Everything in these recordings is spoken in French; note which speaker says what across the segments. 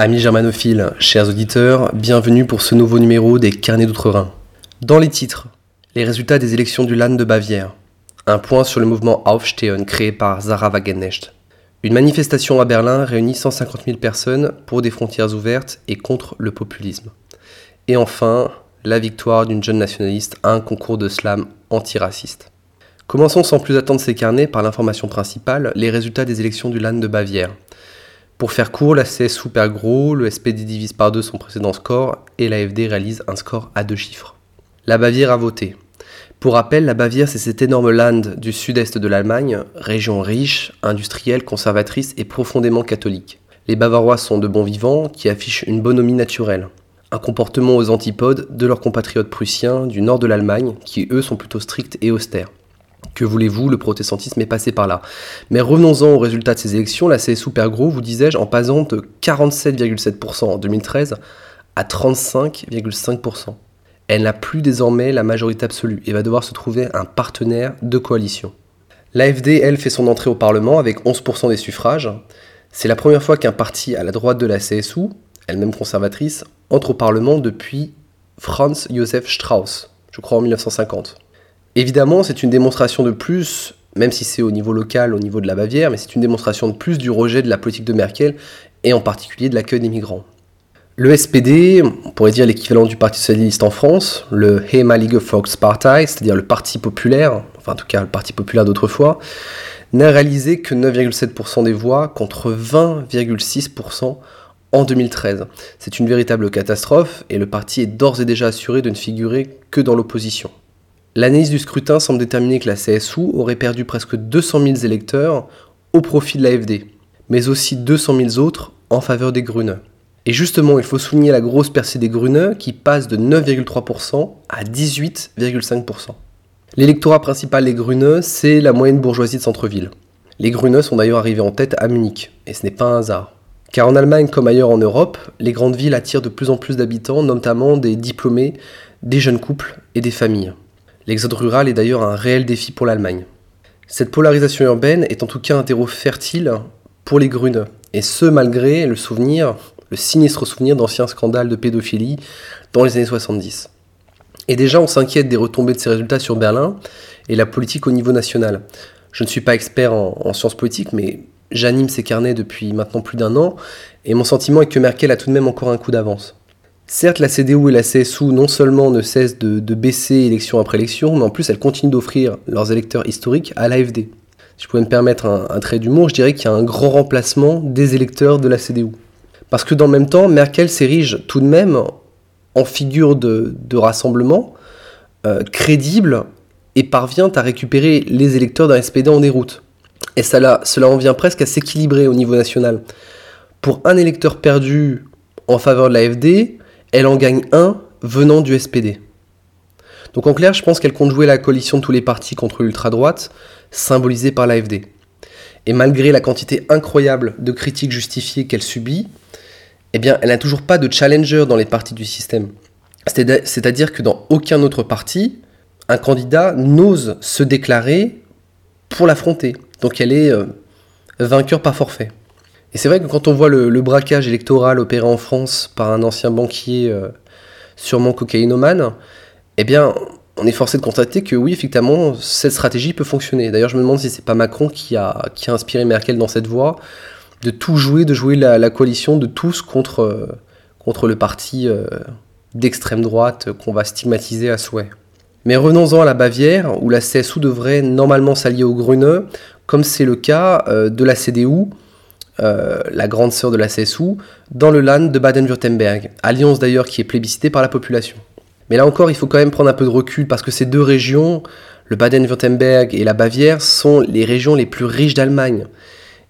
Speaker 1: Amis germanophiles, chers auditeurs, bienvenue pour ce nouveau numéro des Carnets d'Outre-Rhin. Dans les titres, les résultats des élections du Land de Bavière, un point sur le mouvement Aufstehen créé par Zara Wagenknecht, une manifestation à Berlin réunit 150 000 personnes pour des frontières ouvertes et contre le populisme. Et enfin, la victoire d'une jeune nationaliste à un concours de slam antiraciste. Commençons sans plus attendre ces carnets par l'information principale, les résultats des élections du Land de Bavière. Pour faire court, la CSU perd gros, le SPD divise par deux son précédent score et l'AFD réalise un score à deux chiffres. La Bavière a voté. Pour rappel, la Bavière, c'est cet énorme land du sud-est de l'Allemagne, région riche, industrielle, conservatrice et profondément catholique. Les Bavarois sont de bons vivants qui affichent une bonhomie naturelle. Un comportement aux antipodes de leurs compatriotes prussiens du nord de l'Allemagne, qui eux sont plutôt stricts et austères. Que voulez-vous, le protestantisme est passé par là. Mais revenons-en aux résultats de ces élections, la CSU perd gros, vous disais-je, en passant de 47,7% en 2013 à 35,5% elle n'a plus désormais la majorité absolue et va devoir se trouver un partenaire de coalition. L'AFD, elle, fait son entrée au Parlement avec 11% des suffrages. C'est la première fois qu'un parti à la droite de la CSU, elle-même conservatrice, entre au Parlement depuis Franz Josef Strauss, je crois en 1950. Évidemment, c'est une démonstration de plus, même si c'est au niveau local, au niveau de la Bavière, mais c'est une démonstration de plus du rejet de la politique de Merkel et en particulier de l'accueil des migrants. Le SPD, on pourrait dire l'équivalent du Parti socialiste en France, le Heimalige Volkspartei, c'est-à-dire le Parti populaire, enfin en tout cas le Parti populaire d'autrefois, n'a réalisé que 9,7% des voix contre 20,6% en 2013. C'est une véritable catastrophe et le parti est d'ores et déjà assuré de ne figurer que dans l'opposition. L'analyse du scrutin semble déterminer que la CSU aurait perdu presque 200 000 électeurs au profit de l'AFD, mais aussi 200 000 autres en faveur des Grüne. Et justement, il faut souligner la grosse percée des Gruneux qui passe de 9,3% à 18,5%. L'électorat principal des Gruneux, c'est la moyenne bourgeoisie de centre-ville. Les Gruneux sont d'ailleurs arrivés en tête à Munich, et ce n'est pas un hasard. Car en Allemagne comme ailleurs en Europe, les grandes villes attirent de plus en plus d'habitants, notamment des diplômés, des jeunes couples et des familles. L'exode rural est d'ailleurs un réel défi pour l'Allemagne. Cette polarisation urbaine est en tout cas un terreau fertile pour les Gruneux, et ce malgré le souvenir le sinistre souvenir d'anciens scandales de pédophilie dans les années 70. Et déjà, on s'inquiète des retombées de ces résultats sur Berlin et la politique au niveau national. Je ne suis pas expert en, sciences politiques, mais j'anime ces carnets depuis maintenant plus d'un an, et mon sentiment est que Merkel a tout de même encore un coup d'avance. Certes, la CDU et la CSU non seulement ne cessent de, baisser élection après élection, mais en plus elles continuent d'offrir leurs électeurs historiques à l'AFD. Si je pouvais me permettre un, un trait d'humour, je dirais qu'il y a un grand remplacement des électeurs de la CDU. Parce que dans le même temps, Merkel s'érige tout de même en figure de, rassemblement euh, crédible et parvient à récupérer les électeurs d'un SPD en déroute. Et cela, cela en vient presque à s'équilibrer au niveau national. Pour un électeur perdu en faveur de l'AFD, elle en gagne un venant du SPD. Donc en clair, je pense qu'elle compte jouer la coalition de tous les partis contre l'ultra-droite, symbolisée par l'AFD. Et malgré la quantité incroyable de critiques justifiées qu'elle subit, eh bien, elle n'a toujours pas de challenger dans les partis du système. C'est-à-dire que dans aucun autre parti, un candidat n'ose se déclarer pour l'affronter. Donc elle est euh, vainqueur par forfait. Et c'est vrai que quand on voit le, braquage électoral opéré en France par un ancien banquier euh, sûrement cocaïnomane, eh bien, on est forcé de constater que oui, effectivement, cette stratégie peut fonctionner. D'ailleurs, je me demande si c'est pas Macron qui a, qui a inspiré Merkel dans cette voie de tout jouer, de jouer la, coalition de tous contre, euh, contre le parti euh, d'extrême droite qu'on va stigmatiser à souhait. Mais revenons-en à la Bavière, où la CSU devrait normalement s'allier au Grüne, comme c'est le cas de la CDU, la grande sœur de la CSU, dans le Land de Baden-Württemberg, alliance d'ailleurs qui est plébiscitée par la population. Mais là encore, il faut quand même prendre un peu de recul parce que ces deux régions, le Baden-Württemberg et la Bavière, sont les régions les plus riches d'Allemagne.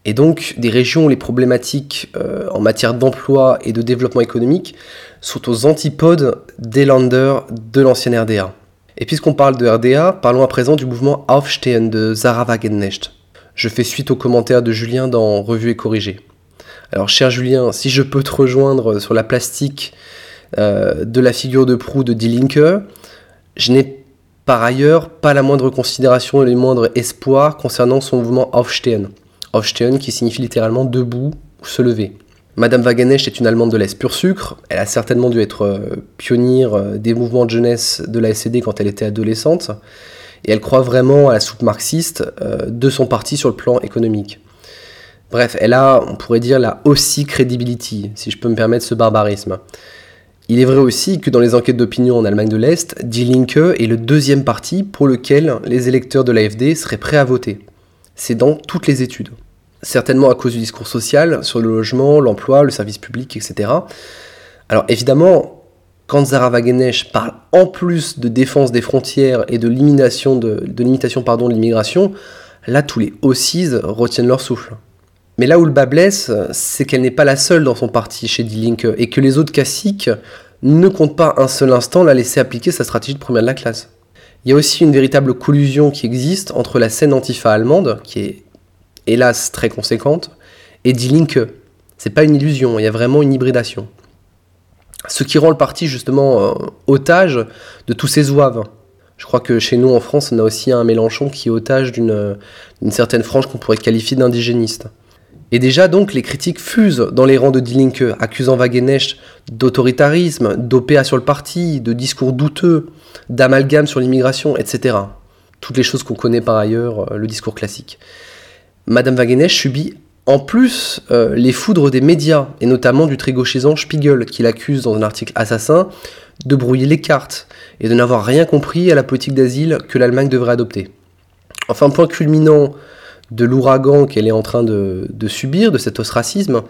Speaker 1: Et donc des régions où les problématiques euh, en matière d'emploi et de développement économique sont aux antipodes des landers de l'ancienne RDA. Et puisqu'on parle de RDA, parlons à présent du mouvement Aufstehen de Zara Wagenknecht. Je fais suite aux commentaires de Julien dans Revue et Corrigé. Alors, cher Julien, si je peux te rejoindre sur la plastique euh, de la figure de proue de Die Linke, je n'ai par ailleurs pas la moindre considération et le moindre espoir concernant son mouvement Aufstehen. Aufstehen qui signifie littéralement debout ou se lever. Madame Wagenecht est une Allemande de l'Est pur sucre. Elle a certainement dû être euh, pionnière euh, des mouvements de jeunesse de la SED quand elle était adolescente. Et elle croit vraiment à la soupe marxiste de son parti sur le plan économique. Bref, elle a, on pourrait dire, la aussi credibility, si je peux me permettre ce barbarisme. Il est vrai aussi que dans les enquêtes d'opinion en Allemagne de l'Est, Die Linke est le deuxième parti pour lequel les électeurs de l'AFD seraient prêts à voter. C'est dans toutes les études. Certainement à cause du discours social sur le logement, l'emploi, le service public, etc. Alors évidemment, quand Zara Wagenesch parle en plus de défense des frontières et de limitation de, l'immigration, là tous les O6 retiennent leur souffle. Mais là où le bas blesse, c'est qu'elle n'est pas la seule dans son parti chez Die et que les autres classiques ne comptent pas un seul instant la laisser appliquer sa stratégie de première de la classe. Il y a aussi une véritable collusion qui existe entre la scène antifa allemande, qui est hélas très conséquente, et Die Linke. C'est pas une illusion, il y a vraiment une hybridation. Ce qui rend le parti justement euh, otage de tous ces zouaves. Je crois que chez nous en France, on a aussi un Mélenchon qui est otage d'une certaine frange qu'on pourrait qualifier d'indigéniste. Et déjà donc les critiques fusent dans les rangs de Die Linke, accusant Wagenecht d'autoritarisme, d'OPA sur le parti, de discours douteux, d'amalgame sur l'immigration, etc. Toutes les choses qu'on connaît par ailleurs, euh, le discours classique. Madame Wagenecht subit en plus euh, les foudres des médias, et notamment du très gauchisant Spiegel, qui l'accuse dans un article assassin de brouiller les cartes et de n'avoir rien compris à la politique d'asile que l'Allemagne devrait adopter. Enfin, point culminant de l'ouragan qu'elle est en train de, subir, de cet ostracisme,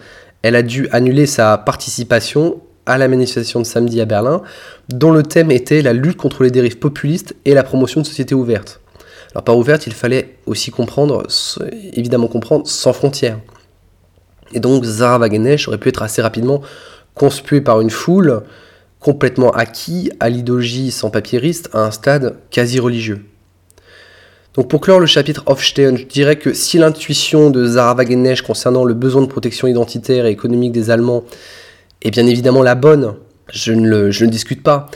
Speaker 1: elle a dû annuler sa participation à la manifestation de samedi à Berlin, dont le thème était la lutte contre les dérives populistes et la promotion de sociétés ouvertes. Alors par ouverte, il fallait aussi comprendre, évidemment comprendre, sans frontières. Et donc Zara Wagenesch aurait pu être assez rapidement conspuée par une foule complètement acquis à l'idéologie sans papieriste à un stade quasi religieux. Donc pour clore le chapitre Aufstehen, je dirais que si l'intuition de Zara Wagenesch concernant le besoin de protection identitaire et économique des Allemands est bien évidemment la bonne, je ne le, discute pas.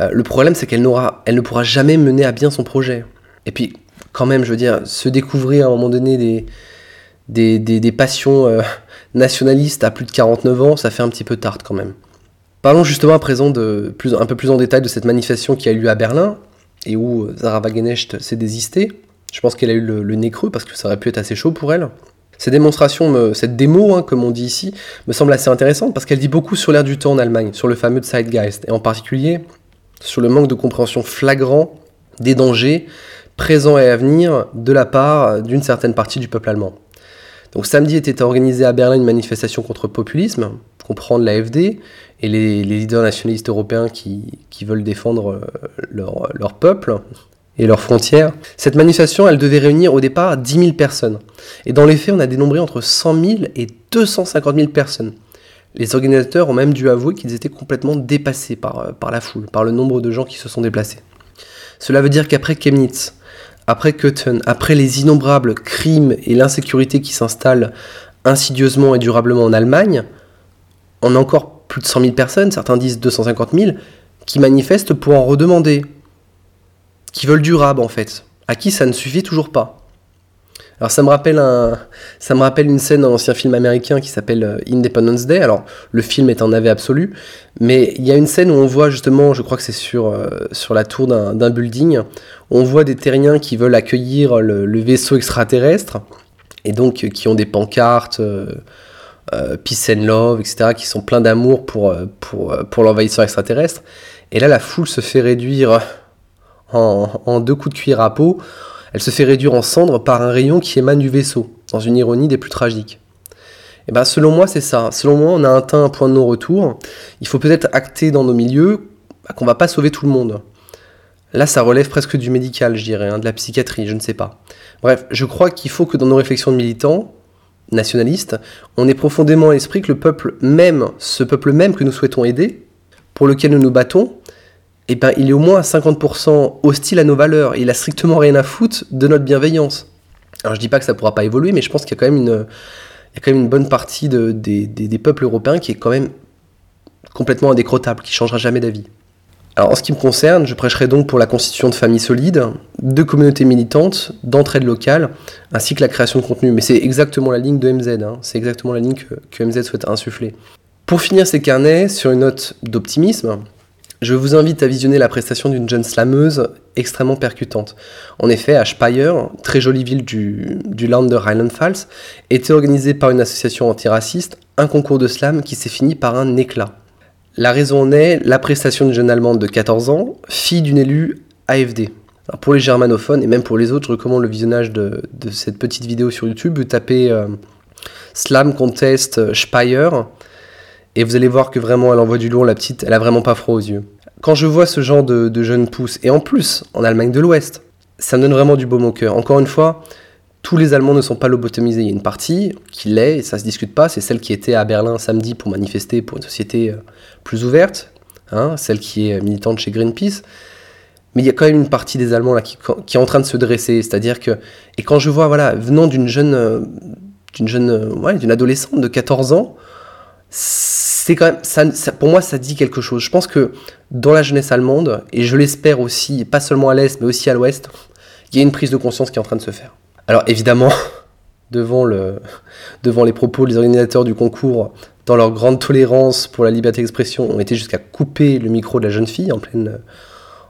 Speaker 1: Euh, le problème c'est qu'elle elle ne pourra jamais mener à bien son projet. Et puis quand même, je veux dire, se découvrir à un moment donné des, des, des, passions euh, nationalistes à plus de 49 ans, ça fait un petit peu tard quand même. Parlons justement à présent de plus, un peu plus en détail de cette manifestation qui a eu lieu à Berlin et où Zara Wagenecht s'est désistée. Je pense qu'elle a eu le, nez creux parce que ça aurait pu être assez chaud pour elle. Cette démonstration, cette démo, hein, comme on dit ici, me semble assez intéressante parce qu'elle dit beaucoup sur l'air du temps en Allemagne, sur le fameux Zeitgeist, et en particulier sur le manque de compréhension flagrant des dangers présents et à venir de la part d'une certaine partie du peuple allemand. Donc samedi était organisée à Berlin une manifestation contre le populisme, comprendre l'AFD et les, leaders nationalistes européens qui, veulent défendre euh, leur, peuple et leurs frontières. Cette manifestation, elle devait réunir au départ 10 000 personnes. Et dans les faits, on a dénombré entre 100 000 et 250 000 personnes. Les organisateurs ont même dû avouer qu'ils étaient complètement dépassés euh, par la foule, par le nombre de gens qui se sont déplacés. Cela veut dire qu'après Chemnitz, après après les innombrables crimes et l'insécurité qui s'installent insidieusement et durablement en Allemagne, on a encore plus de 100 000 personnes, certains disent 250 000, qui manifestent pour en redemander, qui veulent du rab en fait, à qui ça ne suffit toujours pas. Alors ça me rappelle un, ça me rappelle une scène dans un ancien film américain qui s'appelle euh, Independence Day. Alors le film est un navet absolu, mais il y a une scène où on voit justement, je crois que c'est sur euh, sur la tour d'un building, on voit des terriens qui veulent accueillir le, vaisseau extraterrestre et donc qui ont des pancartes. Euh, euh, Peace and Love, etc., qui sont pleins d'amour pour, euh, pour, euh, pour l'envahisseur extraterrestre. Et là, la foule se fait réduire en, deux coups de cuir à peau. Elle se fait réduire en cendres par un rayon qui émane du vaisseau, dans une ironie des plus tragiques. Et ben, selon moi, c'est ça. Selon moi, on a atteint un point de non-retour. Il faut peut-être acter dans nos milieux bah, qu'on va pas sauver tout le monde. Là, ça relève presque du médical, je dirais, hein, de la psychiatrie, je ne sais pas. Bref, je crois qu'il faut que dans nos réflexions de militants, nationaliste, on est profondément à l'esprit que le peuple même, ce peuple même que nous souhaitons aider, pour lequel nous nous battons, eh ben, il est au moins à 50% hostile à nos valeurs. Il a strictement rien à foutre de notre bienveillance. Alors je dis pas que ça pourra pas évoluer, mais je pense qu'il y a quand même une, il y a quand même une bonne partie de, des, peuples européens qui est quand même complètement indécrottable, qui changera jamais d'avis. Alors en ce qui me concerne, je prêcherai donc pour la constitution de familles solides, de communautés militantes, d'entraide locale, ainsi que la création de contenu. Mais c'est exactement la ligne de MZ, hein. c'est exactement la ligne que MZ souhaite insuffler. Pour finir ces carnets sur une note d'optimisme, je vous invite à visionner la prestation d'une jeune slameuse extrêmement percutante. En effet, à Speyer, très jolie ville du, land de Rheinland-Pfalz, était organisé par une association antiraciste un concours de slam qui s'est fini par un éclat. La raison en est la prestation d'une jeune Allemande de 14 ans, fille d'une élue AFD. Pour les germanophones et même pour les autres, je recommande le visionnage de, de cette petite vidéo sur YouTube. Vous tapez euh, Slam Contest Speyer et vous allez voir que vraiment elle envoie du lourd, la petite, elle a vraiment pas froid aux yeux. Quand je vois ce genre de, jeunes pousses, et en plus en Allemagne de l'Ouest, ça me donne vraiment du baume au cœur. Encore une fois, tous les Allemands ne sont pas lobotomisés. Il y a une partie qui l'est, et ça se discute pas, c'est celle qui était à Berlin samedi pour manifester pour une société plus ouverte, hein, celle qui est militante chez Greenpeace. Mais il y a quand même une partie des Allemands là qui, qui est en train de se dresser, c'est-à-dire que et quand je vois voilà venant d'une jeune d'une jeune ouais, d'une adolescente de 14 ans, c'est quand même ça, pour moi ça dit quelque chose. Je pense que dans la jeunesse allemande et je l'espère aussi pas seulement à l'est mais aussi à l'ouest, il y a une prise de conscience qui est en train de se faire. Alors évidemment, devant, le, devant les propos, les organisateurs du concours, dans leur grande tolérance pour la liberté d'expression, ont été jusqu'à couper le micro de la jeune fille en pleine,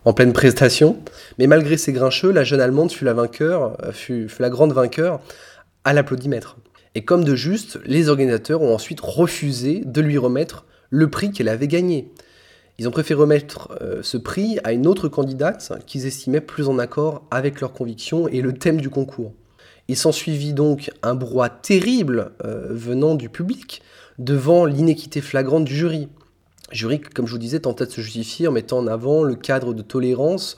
Speaker 1: en pleine prestation. Mais malgré ces grincheux, la jeune Allemande fut la vainqueur, fut, fut la grande vainqueur à l'applaudimètre. Et comme de juste, les organisateurs ont ensuite refusé de lui remettre le prix qu'elle avait gagné. Ils ont préféré remettre euh, ce prix à une autre candidate qu'ils estimaient plus en accord avec leurs convictions et le thème du concours. Il s'ensuivit donc un brouhaha terrible euh, venant du public devant l'inéquité flagrante du jury. Jury, comme je vous disais, tentait de se justifier en mettant en avant le cadre de tolérance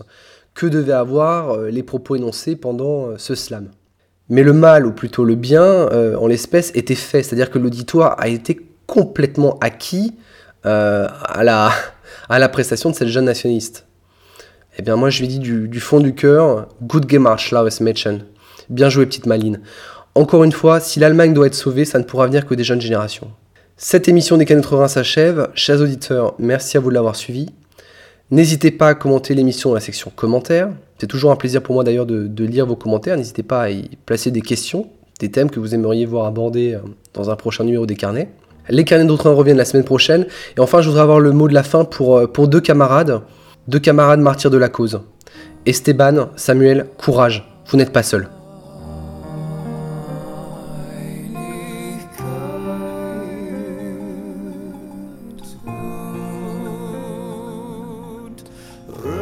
Speaker 1: que devaient avoir euh, les propos énoncés pendant ce slam. Mais le mal, ou plutôt le bien, euh, en l'espèce, était fait, c'est-à-dire que l'auditoire a été complètement acquis euh, à, la, prestation de cette jeune nationaliste. Eh bien, moi, je lui dis du, fond du cœur, good gemacht, Schlaues Mädchen. Bien joué, petite maline. Encore une fois, si l'Allemagne doit être sauvée, ça ne pourra venir que des jeunes générations. Cette émission des Canettes Rhin s'achève. Chers auditeurs, merci à vous de l'avoir suivi. N'hésitez pas à commenter l'émission dans la section commentaires. C'est toujours un plaisir pour moi d'ailleurs de, lire vos commentaires. N'hésitez pas à y placer des questions, des thèmes que vous aimeriez voir abordés dans un prochain numéro des carnets. Les carnets d'autres reviennent la semaine prochaine. Et enfin, je voudrais avoir le mot de la fin pour, pour deux camarades, deux camarades martyrs de la cause. Esteban, Samuel, courage, vous n'êtes pas seul.
Speaker 2: Run.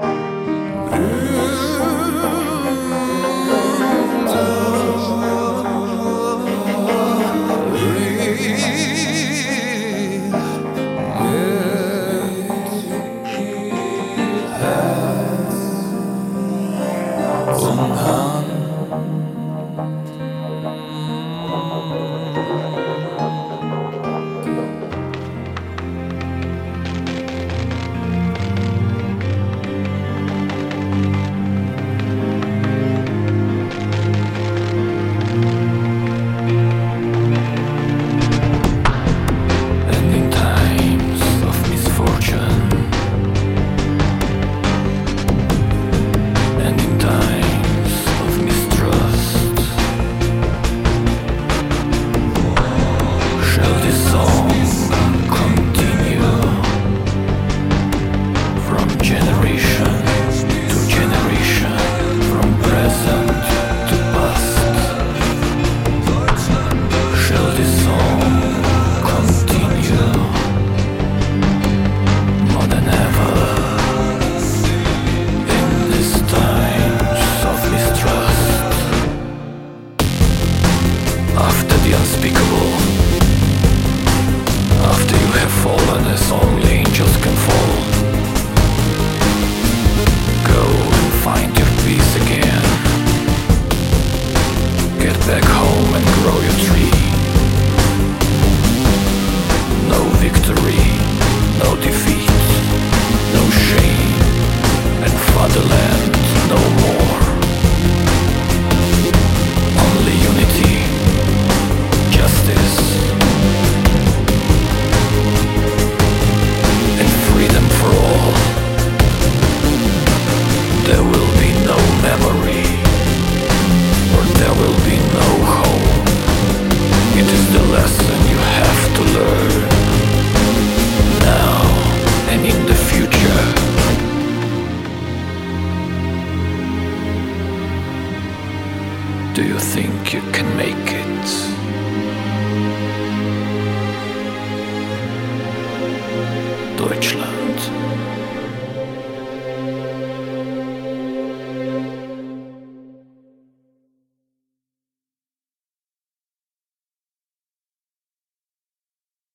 Speaker 2: No victory, no defeat, no shame, and fatherland no more.